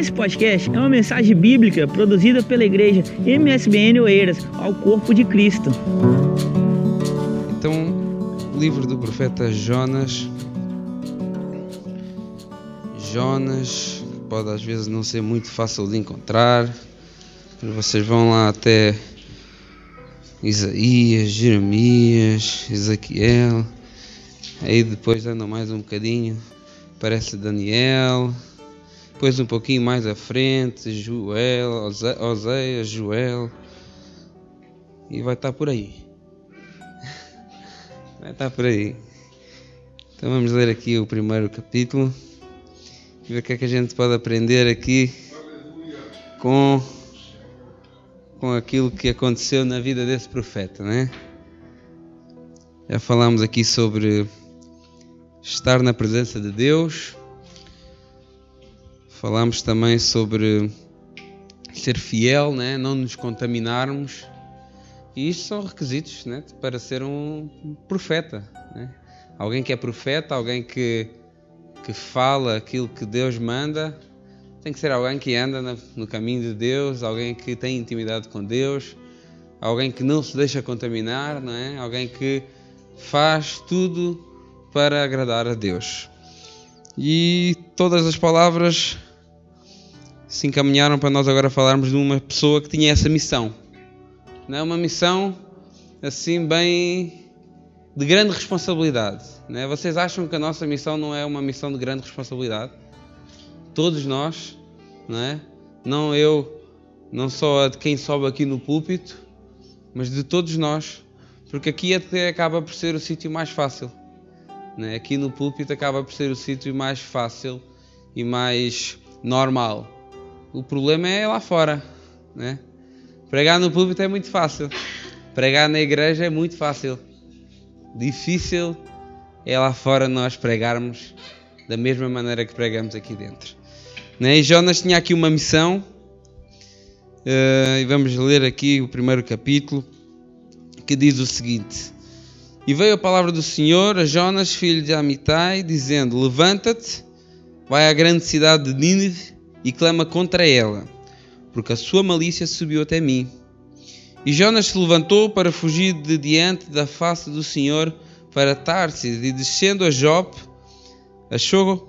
Esse podcast é uma mensagem bíblica produzida pela igreja MSBN Oeiras ao corpo de Cristo. Então, livro do profeta Jonas. Jonas, pode às vezes não ser muito fácil de encontrar. Vocês vão lá até Isaías, Jeremias, Ezequiel. Aí depois andam mais um bocadinho, parece Daniel. Depois um pouquinho mais à frente, Joel, Oséias, Joel. E vai estar por aí. Vai estar por aí. Então vamos ler aqui o primeiro capítulo e ver o que é que a gente pode aprender aqui com com aquilo que aconteceu na vida desse profeta, né? Já falamos aqui sobre estar na presença de Deus. Falamos também sobre ser fiel, né? não nos contaminarmos. E isto são requisitos né? para ser um profeta. Né? Alguém que é profeta, alguém que, que fala aquilo que Deus manda, tem que ser alguém que anda no caminho de Deus, alguém que tem intimidade com Deus, alguém que não se deixa contaminar, não é? Alguém que faz tudo para agradar a Deus. E todas as palavras se encaminharam para nós agora falarmos de uma pessoa que tinha essa missão. Não é uma missão assim bem de grande responsabilidade. É? Vocês acham que a nossa missão não é uma missão de grande responsabilidade? todos nós, não é? Não eu, não só de quem sobe aqui no púlpito, mas de todos nós, porque aqui até acaba por ser o sítio mais fácil. é? Aqui no púlpito acaba por ser o sítio mais fácil e mais normal. O problema é lá fora. Né? Pregar no púlpito é muito fácil. Pregar na igreja é muito fácil. Difícil é lá fora nós pregarmos da mesma maneira que pregamos aqui dentro. Né? E Jonas tinha aqui uma missão, uh, e vamos ler aqui o primeiro capítulo, que diz o seguinte: E veio a palavra do Senhor a Jonas, filho de Amitai, dizendo: Levanta-te, vai à grande cidade de Nínive e clama contra ela, porque a sua malícia subiu até mim. E Jonas se levantou para fugir de diante da face do Senhor para Tarsis, e descendo a Jope, achou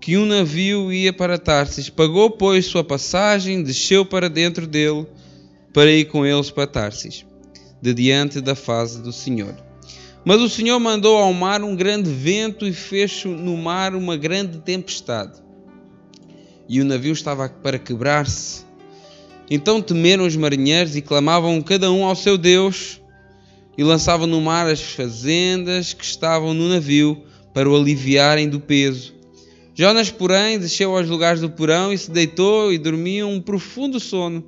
que um navio ia para Tarsis. Pagou, pois, sua passagem, desceu para dentro dele, para ir com eles para Tarsis, de diante da face do Senhor. Mas o Senhor mandou ao mar um grande vento e fez no mar uma grande tempestade. E o navio estava para quebrar-se. Então temeram os marinheiros e clamavam cada um ao seu Deus e lançavam no mar as fazendas que estavam no navio para o aliviarem do peso. Jonas, porém, desceu aos lugares do porão e se deitou e dormia um profundo sono.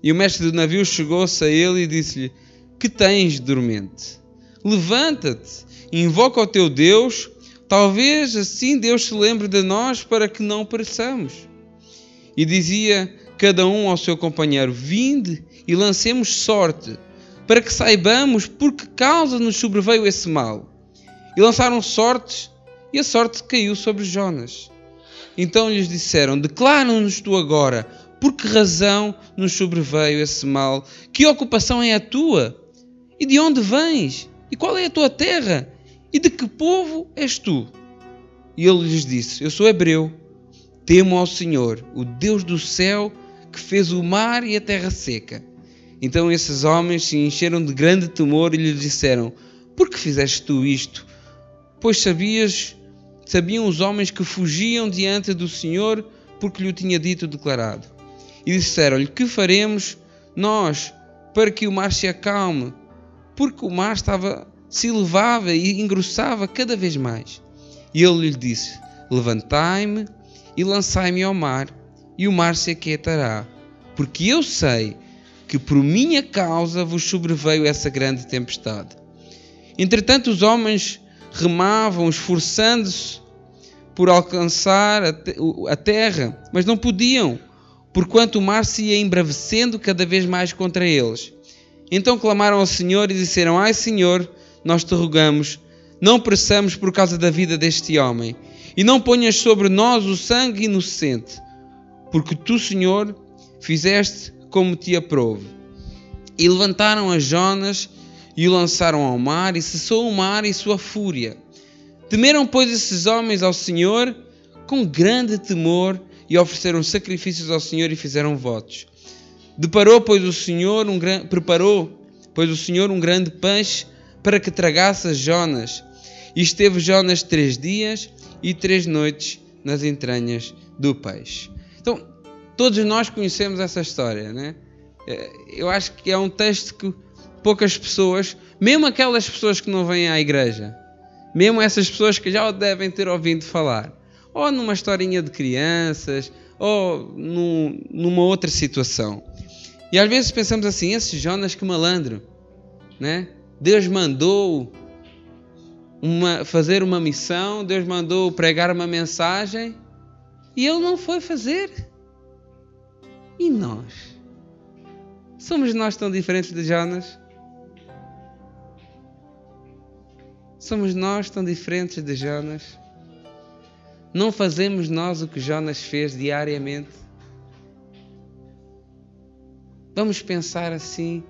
E o mestre do navio chegou-se a ele e disse-lhe: Que tens, dormente? Levanta-te, invoca o teu Deus, talvez assim Deus se lembre de nós para que não pereçamos. E dizia cada um ao seu companheiro: Vinde e lancemos sorte, para que saibamos por que causa nos sobreveio esse mal. E lançaram sortes e a sorte caiu sobre Jonas. Então lhes disseram: Declara-nos tu agora, por que razão nos sobreveio esse mal? Que ocupação é a tua? E de onde vens? E qual é a tua terra? E de que povo és tu? E ele lhes disse: Eu sou hebreu, temo ao Senhor, o Deus do céu, que fez o mar e a terra seca. Então esses homens se encheram de grande temor e lhe disseram: Por que fizeste tu isto? Pois sabias sabiam os homens que fugiam diante do Senhor porque lhe tinha dito declarado. E disseram-lhe: Que faremos nós para que o mar se acalme? Porque o mar estava se elevava e engrossava cada vez mais. E ele lhe disse: Levantai-me e lançai-me ao mar, e o mar se aquietará, porque eu sei que por minha causa vos sobreveio essa grande tempestade. Entretanto, os homens remavam, esforçando-se por alcançar a terra, mas não podiam, porquanto o mar se ia embravecendo cada vez mais contra eles. Então clamaram ao Senhor e disseram: Ai Senhor, nós te rogamos, não pereçamos por causa da vida deste homem, e não ponhas sobre nós o sangue inocente, porque tu, Senhor, fizeste como te aprouve. E levantaram a Jonas e o lançaram ao mar, e cessou o mar e sua fúria. Temeram, pois, esses homens ao Senhor com grande temor e ofereceram sacrifícios ao Senhor e fizeram votos. Deparou, pois, o Senhor um gran... preparou, pois o Senhor um grande peixe para que tragasse Jonas. E esteve Jonas três dias e três noites nas entranhas do peixe. Então, todos nós conhecemos essa história, né? É, eu acho que é um texto que poucas pessoas, mesmo aquelas pessoas que não vêm à igreja, mesmo essas pessoas que já o devem ter ouvido falar, ou numa historinha de crianças, ou num, numa outra situação. E às vezes pensamos assim: esse Jonas que malandro, né? Deus mandou uma, fazer uma missão, Deus mandou pregar uma mensagem e ele não foi fazer. E nós? Somos nós tão diferentes de Jonas? Somos nós tão diferentes de Jonas? Não fazemos nós o que Jonas fez diariamente? Vamos pensar assim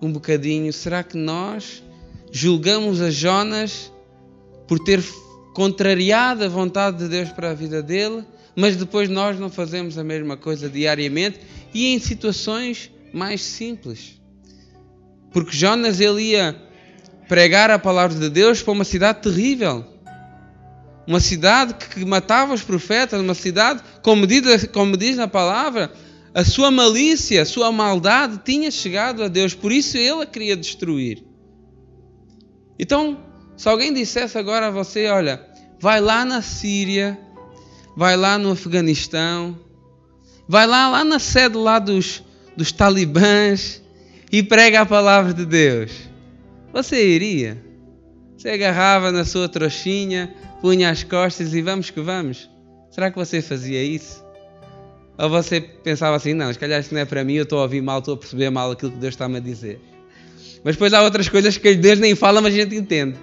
um bocadinho. Será que nós julgamos a Jonas por ter contrariado a vontade de Deus para a vida dele, mas depois nós não fazemos a mesma coisa diariamente e em situações mais simples? Porque Jonas ele ia pregar a palavra de Deus para uma cidade terrível. Uma cidade que matava os profetas, uma cidade, como diz, como diz na palavra, a sua malícia, a sua maldade tinha chegado a Deus, por isso ele a queria destruir. Então, se alguém dissesse agora a você, olha, vai lá na Síria, vai lá no Afeganistão, vai lá, lá na sede lá dos, dos talibãs e prega a palavra de Deus. Você iria? Você agarrava na sua trouxinha, punha as costas e vamos que vamos? Será que você fazia isso? Ou você pensava assim, não, se calhar isso não é para mim, eu estou a ouvir mal, estou a perceber mal aquilo que Deus está-me a dizer. Mas depois há outras coisas que Deus nem fala, mas a gente entende.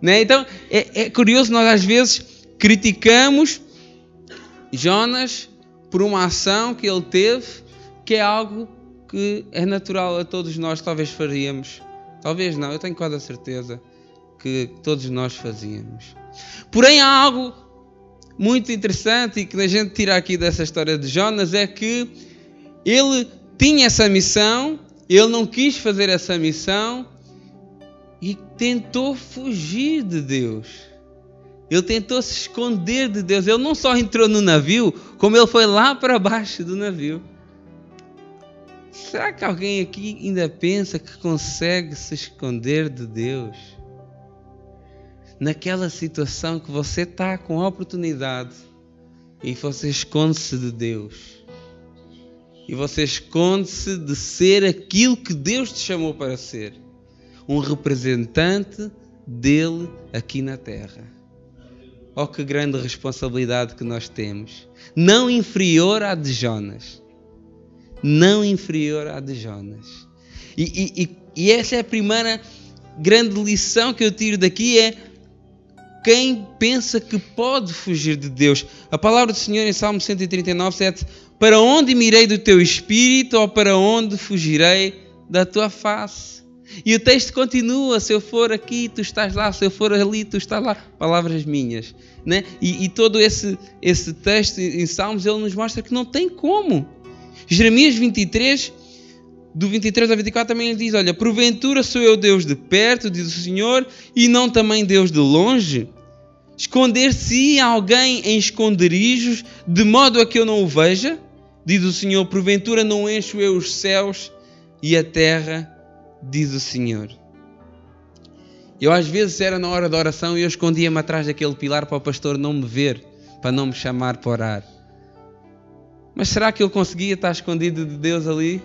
Né? Então é, é curioso, nós às vezes criticamos Jonas por uma ação que ele teve, que é algo que é natural a todos nós, talvez faríamos Talvez não, eu tenho quase a certeza que todos nós fazíamos. Porém, há algo muito interessante e que a gente tira aqui dessa história de Jonas é que ele tinha essa missão, ele não quis fazer essa missão e tentou fugir de Deus. Ele tentou se esconder de Deus. Ele não só entrou no navio, como ele foi lá para baixo do navio. Será que alguém aqui ainda pensa que consegue se esconder de Deus? Naquela situação que você está com a oportunidade e você esconde-se de Deus. E você esconde-se de ser aquilo que Deus te chamou para ser um representante dele aqui na terra. Oh, que grande responsabilidade que nós temos! Não inferior à de Jonas não inferior à de Jonas. E, e, e, essa é a primeira grande lição que eu tiro daqui é quem pensa que pode fugir de Deus. A palavra do Senhor em Salmo 139, 7 Para onde mirei do teu espírito ou para onde fugirei da tua face? E o texto continua: se eu for aqui, tu estás lá, se eu for ali, tu estás lá. Palavras minhas. Né? E, e todo esse, esse texto em Salmos ele nos mostra que não tem como. Jeremias 23, do 23 ao 24, também ele diz: Olha, porventura sou eu Deus de perto, diz o Senhor, e não também Deus de longe? Esconder-se alguém em esconderijos, de modo a que eu não o veja? Diz o Senhor: Porventura não encho eu os céus e a terra, diz o Senhor. Eu às vezes era na hora da oração e eu escondia-me atrás daquele pilar para o pastor não me ver, para não me chamar para orar. Mas será que eu conseguia estar escondido de Deus ali?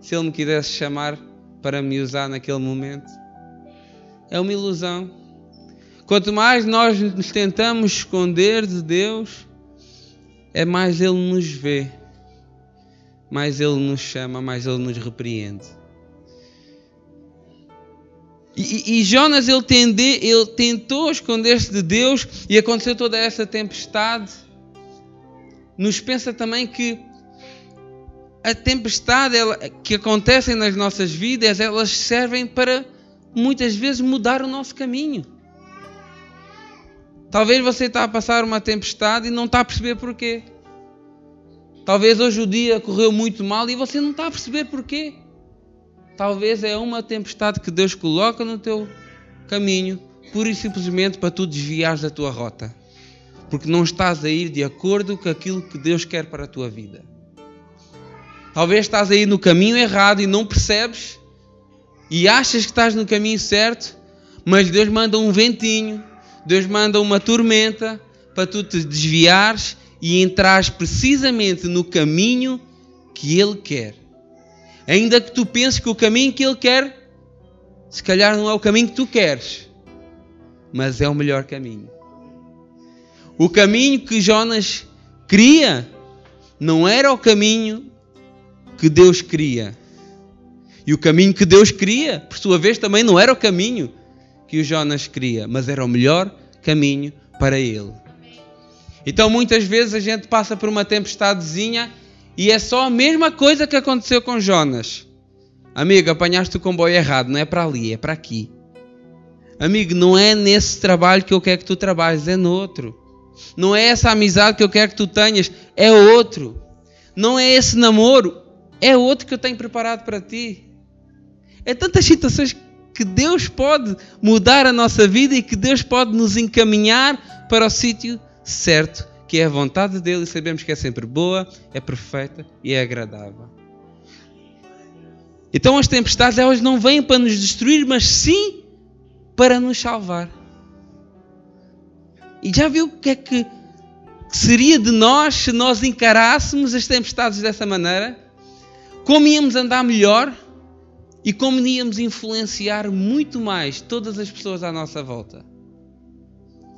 Se Ele me quisesse chamar para me usar naquele momento? É uma ilusão. Quanto mais nós nos tentamos esconder de Deus, é mais Ele nos vê, mais Ele nos chama, mais Ele nos repreende. E, e, Jonas ele, tende, ele tentou esconder-se de Deus e aconteceu toda essa tempestade nos pensa também que a tempestade ela, que acontecem nas nossas vidas, elas servem para muitas vezes mudar o nosso caminho. Talvez você está a passar uma tempestade e não está a perceber porquê. Talvez hoje o dia correu muito mal e você não está a perceber porquê. Talvez é uma tempestade que Deus coloca no teu caminho, pura e simplesmente para tu desviares da tua rota. Porque não estás a ir de acordo com aquilo que Deus quer para a tua vida. Talvez estás aí no caminho errado e não percebes e achas que estás no caminho certo, mas Deus manda um ventinho, Deus manda uma tormenta para tu te desviares e entrares precisamente no caminho que Ele quer. Ainda que tu penses que o caminho que Ele quer, se calhar não é o caminho que tu queres, mas é o melhor caminho. O caminho que Jonas queria não era o caminho que Deus queria. E o caminho que Deus queria, por sua vez, também não era o caminho que o Jonas queria, mas era o melhor caminho para ele. Então muitas vezes a gente passa por uma tempestadezinha e é só a mesma coisa que aconteceu com Jonas. Amigo, apanhaste o comboio errado, não é para ali, é para aqui. Amigo, não é nesse trabalho que eu quero que tu trabalhes, é no outro. Não é essa amizade que eu quero que tu tenhas, é outro. Não é esse namoro, é outro que eu tenho preparado para ti. É tantas situações que Deus pode mudar a nossa vida e que Deus pode nos encaminhar para o sítio certo, que é a vontade dele e sabemos que é sempre boa, é perfeita e é agradável. Então as tempestades elas não vêm para nos destruir, mas sim para nos salvar. E já viu o que é que seria de nós se nós encarássemos as tempestades dessa maneira? como íamos andar melhor e como íamos influenciar muito mais todas as pessoas à nossa volta.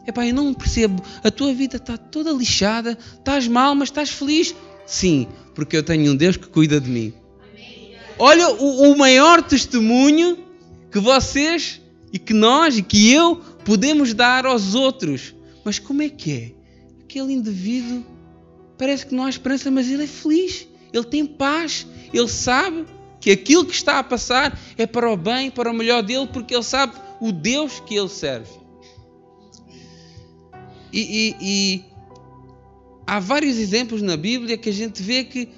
Epá, eu não percebo, a tua vida está toda lixada, estás mal, mas estás feliz. Sim, porque eu tenho um Deus que cuida de mim. Olha o, o maior testemunho que vocês e que nós e que eu podemos dar aos outros. Mas como é que é? Aquele indivíduo parece que não há esperança, mas ele é feliz ele tem paz, ele sabe que aquilo que está a passar é para o bem, para o melhor dele, porque ele sabe o Deus que ele serve. E, e, e há vários exemplos na Bíblia que a gente vê que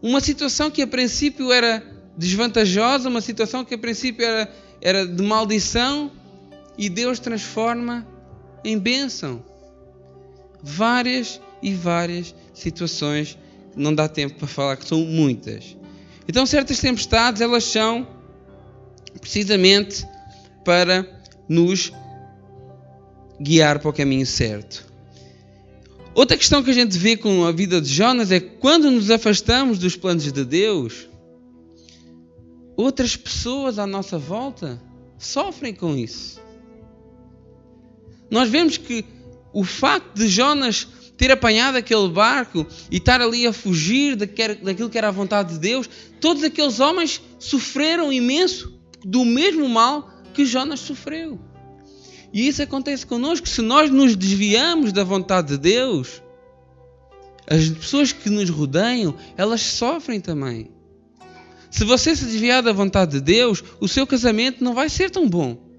uma situação que a princípio era desvantajosa, uma situação que a princípio era, era de maldição, e Deus transforma em bênção. Várias e várias situações não dá tempo para falar que são muitas. Então, certas tempestades, elas são precisamente para nos guiar para o caminho certo. Outra questão que a gente vê com a vida de Jonas é quando nos afastamos dos planos de Deus, outras pessoas à nossa volta sofrem com isso. Nós vemos que o facto de Jonas ter apanhado aquele barco e estar ali a fugir daquilo que era a vontade de Deus, todos aqueles homens sofreram imenso do mesmo mal que Jonas sofreu. E isso acontece connosco. Se nós nos desviamos da vontade de Deus, as pessoas que nos rodeiam, elas sofrem também. Se você se desviar da vontade de Deus, o seu casamento não vai ser tão bom.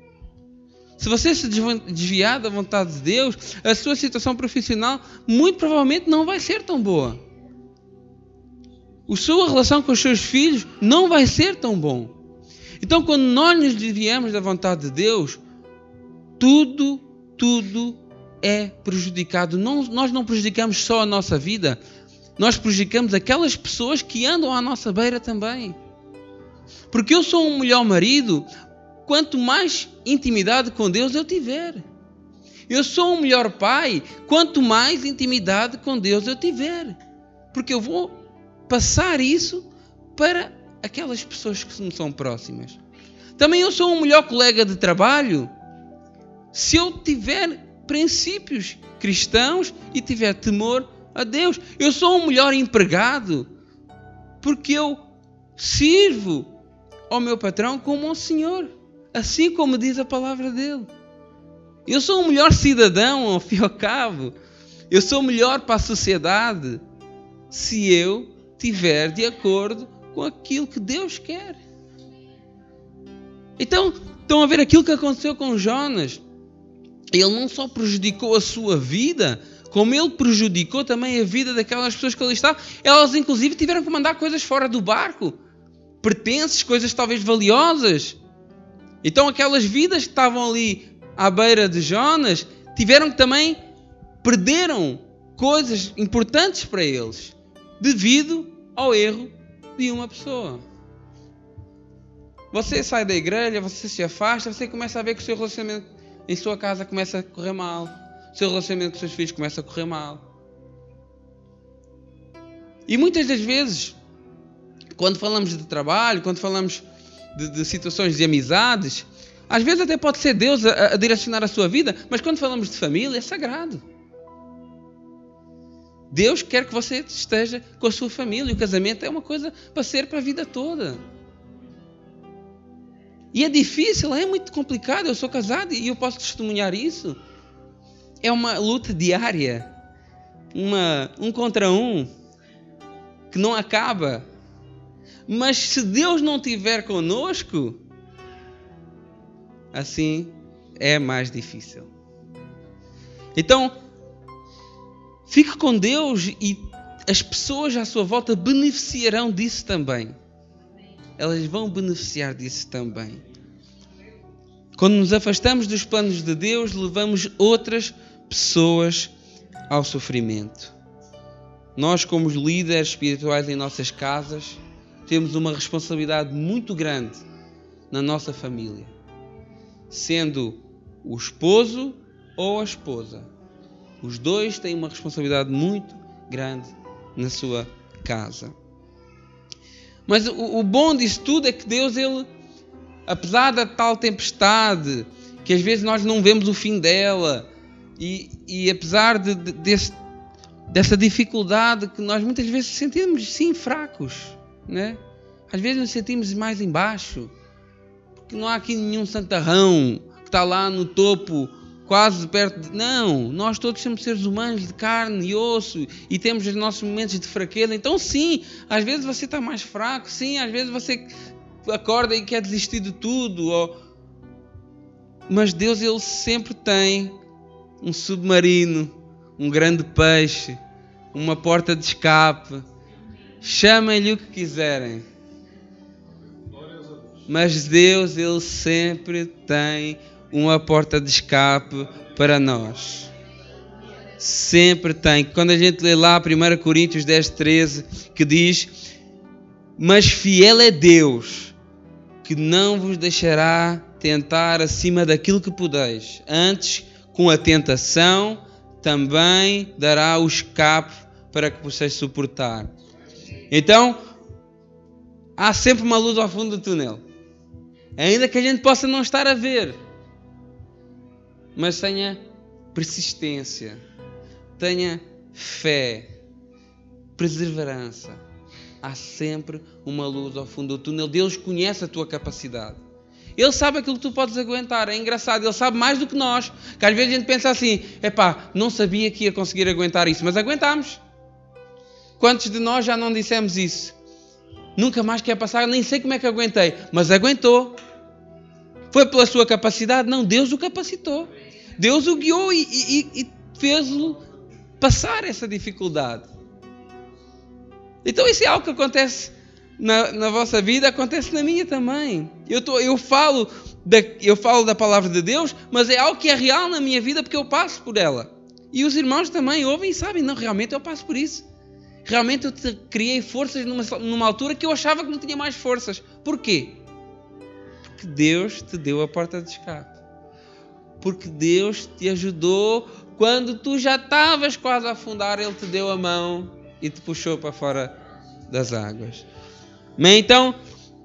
Se você se desviar da vontade de Deus, a sua situação profissional muito provavelmente não vai ser tão boa. A sua relação com os seus filhos não vai ser tão bom. Então, quando nós nos desviamos da vontade de Deus, tudo, tudo é prejudicado. Não, nós não prejudicamos só a nossa vida, nós prejudicamos aquelas pessoas que andam à nossa beira também. Porque eu sou um melhor marido, quanto mais intimidade com Deus eu tiver. Eu sou um melhor pai quanto mais intimidade com Deus eu tiver. Porque eu vou passar isso para aquelas pessoas que me são próximas. Também eu sou um melhor colega de trabalho se eu tiver princípios cristãos e tiver temor a Deus. Eu sou um melhor empregado porque eu sirvo ao meu patrão como ao Senhor assim como diz a palavra dele. Eu sou um melhor cidadão, ao fim e ao cabo, Eu sou melhor para a sociedade se eu tiver de acordo com aquilo que Deus quer. Então, estão a ver aquilo que aconteceu com Jonas. Ele não só prejudicou a sua vida, como ele prejudicou também a vida daquelas pessoas que ali estavam. Elas, inclusive, tiveram que mandar coisas fora do barco, pertences, coisas talvez valiosas. Então, aquelas vidas que estavam ali à beira de Jonas tiveram que também perderam coisas importantes para eles devido ao erro de uma pessoa. Você sai da igreja, você se afasta, você começa a ver que o seu relacionamento em sua casa começa a correr mal, o seu relacionamento com seus filhos começa a correr mal. E muitas das vezes, quando falamos de trabalho, quando falamos de, de situações de amizades, às vezes até pode ser Deus a, a direcionar a sua vida, mas quando falamos de família, é sagrado. Deus quer que você esteja com a sua família. O casamento é uma coisa para ser para a vida toda. E é difícil, é muito complicado. Eu sou casado e eu posso testemunhar isso. É uma luta diária, uma um contra um, que não acaba. Mas se Deus não estiver conosco, assim é mais difícil. Então, Fique com Deus e as pessoas à sua volta beneficiarão disso também. Elas vão beneficiar disso também. Quando nos afastamos dos planos de Deus, levamos outras pessoas ao sofrimento. Nós, como líderes espirituais em nossas casas, temos uma responsabilidade muito grande na nossa família, sendo o esposo ou a esposa os dois têm uma responsabilidade muito grande na sua casa. Mas o, o bom disso tudo é que Deus, ele, apesar da tal tempestade, que às vezes nós não vemos o fim dela, e, e apesar de, de, desse, dessa dificuldade que nós muitas vezes sentimos sim fracos, né? às vezes nos sentimos mais embaixo, porque não há aqui nenhum santarrão que está lá no topo quase perto de. Não, nós todos somos seres humanos de carne e osso e temos os nossos momentos de fraqueza. Então, sim, às vezes você está mais fraco, sim, às vezes você acorda e quer desistir de tudo. Ou... Mas Deus, Ele sempre tem um submarino, um grande peixe, uma porta de escape. Chamem-lhe o que quiserem. Mas Deus, Ele sempre tem uma porta de escape para nós. Sempre tem. Quando a gente lê lá 1 Coríntios 10, 13, que diz: Mas fiel é Deus, que não vos deixará tentar acima daquilo que podeis. Antes, com a tentação, também dará o escape para que possais suportar. Então, há sempre uma luz ao fundo do túnel. Ainda que a gente possa não estar a ver mas tenha persistência, tenha fé, perseverança. Há sempre uma luz ao fundo do túnel. Deus conhece a tua capacidade. Ele sabe aquilo que tu podes aguentar. É engraçado, ele sabe mais do que nós. Que às vezes a gente pensa assim: epá, não sabia que ia conseguir aguentar isso, mas aguentamos. Quantos de nós já não dissemos isso? Nunca mais quer passar, nem sei como é que aguentei, mas aguentou. Foi pela sua capacidade? Não, Deus o capacitou. Deus o guiou e, e, e fez-o passar essa dificuldade. Então isso é algo que acontece na, na vossa vida, acontece na minha também. Eu, tô, eu, falo da, eu falo da palavra de Deus, mas é algo que é real na minha vida porque eu passo por ela. E os irmãos também ouvem e sabem, não, realmente eu passo por isso. Realmente eu te criei forças numa, numa altura que eu achava que não tinha mais forças. Porquê? Porque Deus te deu a porta de escape. Porque Deus te ajudou quando tu já estavas quase a afundar, Ele te deu a mão e te puxou para fora das águas. Mas então,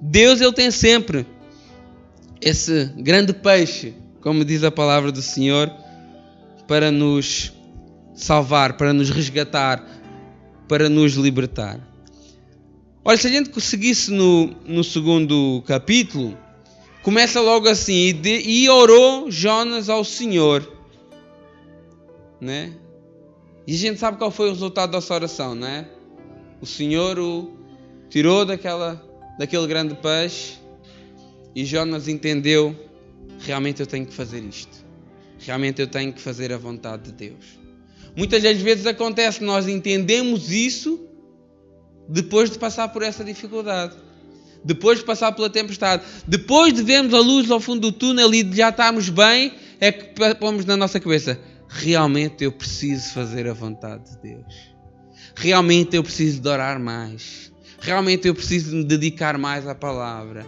Deus ele tem sempre esse grande peixe, como diz a palavra do Senhor, para nos salvar, para nos resgatar, para nos libertar. Olha, se a gente seguisse no, no segundo capítulo, Começa logo assim: e, de, e orou Jonas ao Senhor, né? E a gente sabe qual foi o resultado dessa oração, não é? O Senhor o tirou daquela, daquele grande peixe e Jonas entendeu: realmente eu tenho que fazer isto. Realmente eu tenho que fazer a vontade de Deus. Muitas das vezes acontece nós entendemos isso depois de passar por essa dificuldade. Depois de passar pela tempestade, depois de vermos a luz ao fundo do túnel e de já estarmos bem, é que pomos na nossa cabeça: realmente eu preciso fazer a vontade de Deus. Realmente eu preciso de orar mais. Realmente eu preciso me dedicar mais à palavra.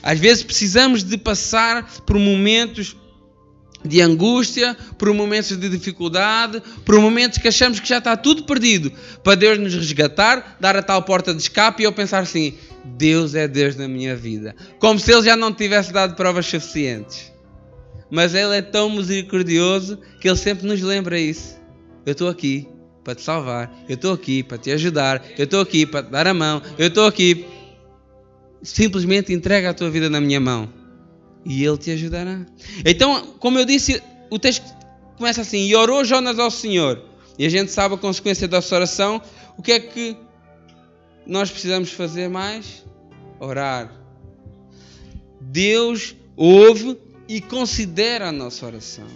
Às vezes precisamos de passar por momentos de angústia, por momentos de dificuldade, por momentos que achamos que já está tudo perdido, para Deus nos resgatar, dar a tal porta de escape e eu pensar assim: Deus é Deus na minha vida. Como se Ele já não tivesse dado provas suficientes. Mas Ele é tão misericordioso que Ele sempre nos lembra isso. Eu estou aqui para te salvar, eu estou aqui para te ajudar, eu estou aqui para te dar a mão, eu estou aqui. Simplesmente entrega a tua vida na minha mão e Ele te ajudará. Então, como eu disse, o texto começa assim: E orou Jonas ao Senhor. E a gente sabe a consequência da sua oração. O que é que nós precisamos fazer mais? Orar. Deus ouve e considera a nossa oração.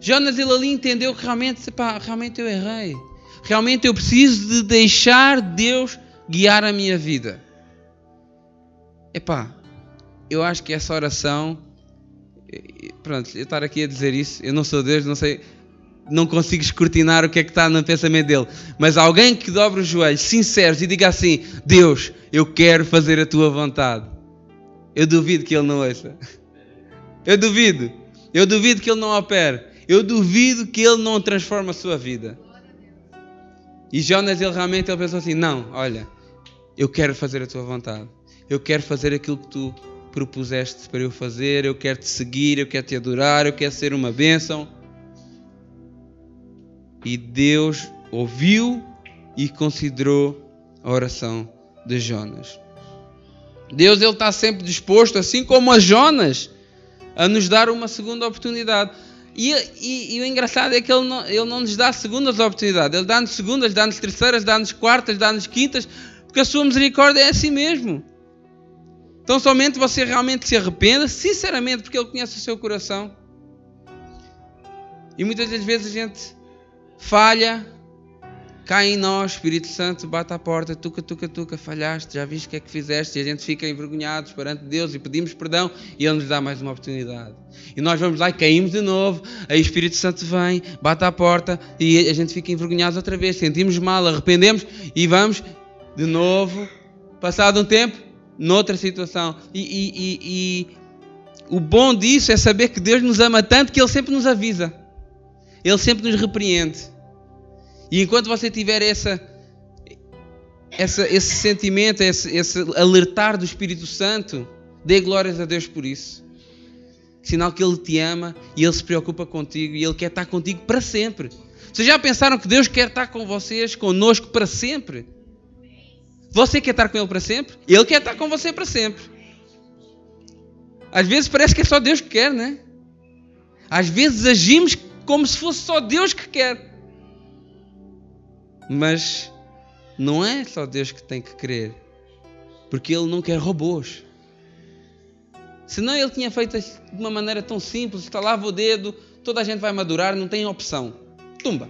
Jonas ele ali entendeu que realmente, pá, realmente eu errei. Realmente eu preciso de deixar Deus guiar a minha vida. Epá, eu acho que essa oração, pronto, eu estar aqui a dizer isso, eu não sou Deus, não sei, não consigo escrutinar o que é que está no pensamento dele, mas alguém que dobre os joelhos, sinceros, e diga assim: Deus, eu quero fazer a tua vontade. Eu duvido que ele não ouça. Eu duvido. Eu duvido que ele não opere. Eu duvido que ele não transforme a sua vida. E Jonas, ele realmente ele pensou assim: Não, olha, eu quero fazer a tua vontade. Eu quero fazer aquilo que tu propuseste para eu fazer, eu quero te seguir, eu quero te adorar, eu quero ser uma bênção. E Deus ouviu e considerou a oração de Jonas. Deus ele está sempre disposto, assim como a Jonas, a nos dar uma segunda oportunidade. E, e, e, o engraçado é que ele não, ele não nos dá segundas oportunidades, ele dá-nos segundas, dá-nos terceiras, dá-nos quartas, dá-nos quintas, porque a sua misericórdia é assim mesmo. Então somente você realmente se arrependa, sinceramente, porque Ele conhece o seu coração. E muitas das vezes a gente falha, cai em nós, Espírito Santo bate à porta, tuca, tuca, tuca, falhaste, já viste o que é que fizeste, e a gente fica envergonhados perante Deus e pedimos perdão e Ele nos dá mais uma oportunidade. E nós vamos lá e caímos de novo, aí o Espírito Santo vem, bate à porta e a gente fica envergonhado outra vez, sentimos mal, arrependemos e vamos de novo, passado um tempo, noutra situação. E, e, e, e, o bom disso é saber que Deus nos ama tanto que Ele sempre nos avisa, Ele sempre nos repreende. E enquanto você tiver essa, essa esse sentimento, esse, esse alertar do Espírito Santo, dê glórias a Deus por isso. Sinal que Ele te ama e Ele se preocupa contigo e Ele quer estar contigo para sempre. Vocês já pensaram que Deus quer estar com vocês, conosco para sempre? Você quer estar com Ele para sempre? Ele quer estar com você para sempre. Às vezes parece que é só Deus que quer, né? Às vezes agimos como se fosse só Deus que quer. Mas não é só Deus que tem que querer. Porque Ele não quer robôs. Senão Ele tinha feito de uma maneira tão simples: estalava o dedo, toda a gente vai madurar, não tem opção. Tumba.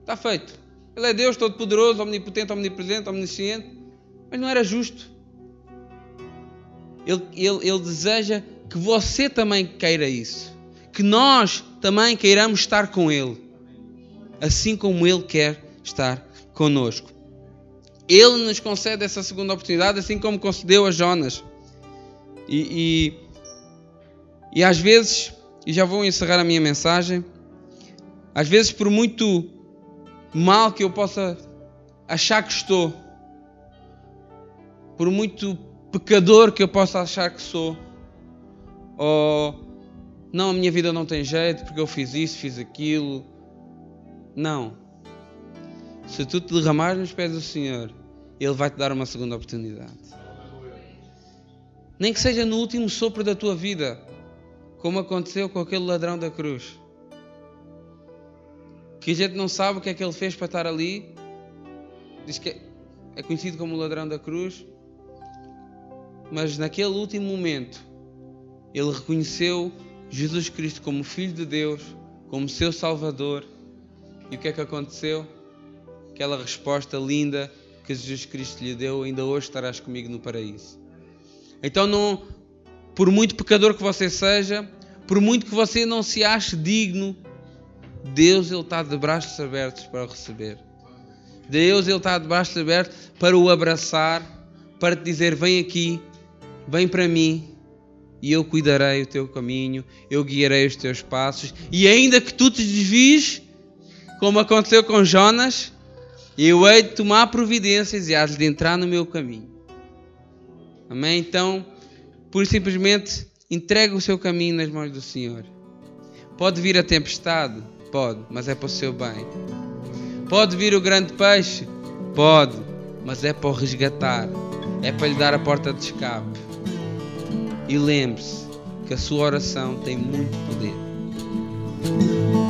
Está feito. Ele é Deus Todo-Poderoso, Omnipotente, Omnipresente, Omnisciente. Mas não era justo. Ele, ele, ele deseja que você também queira isso. Que nós também queiramos estar com Ele. Assim como Ele quer estar conosco. Ele nos concede essa segunda oportunidade, assim como concedeu a Jonas. E, e, e às vezes, e já vou encerrar a minha mensagem, às vezes por muito mal que eu possa achar que estou, por muito pecador que eu possa achar que sou, ou não, a minha vida não tem jeito porque eu fiz isso, fiz aquilo. Não. Se tu te derramares nos pés do Senhor, Ele vai te dar uma segunda oportunidade. Nem que seja no último sopro da tua vida, como aconteceu com aquele ladrão da cruz. Que a gente não sabe o que é que ele fez para estar ali. Diz que é conhecido como o ladrão da cruz. Mas naquele último momento, ele reconheceu Jesus Cristo como Filho de Deus, como seu Salvador. E o que é que aconteceu? Aquela resposta linda que Jesus Cristo lhe deu: ainda hoje estarás comigo no paraíso. Então, não, por muito pecador que você seja, por muito que você não se ache digno, Deus ele está de braços abertos para o receber. Deus ele está de braços abertos para o abraçar, para te dizer: vem aqui, vem para mim, e eu cuidarei o teu caminho, eu guiarei os teus passos, e ainda que tu te desvies, como aconteceu com Jonas, eu hei de tomar providências e hás de entrar no meu caminho. Amém? Então, por simplesmente entregue o seu caminho nas mãos do Senhor. Pode vir a tempestade? Pode, mas é para o seu bem. Pode vir o grande peixe? Pode, mas é para o resgatar. É para lhe dar a porta de escape. E lembre-se que a sua oração tem muito poder.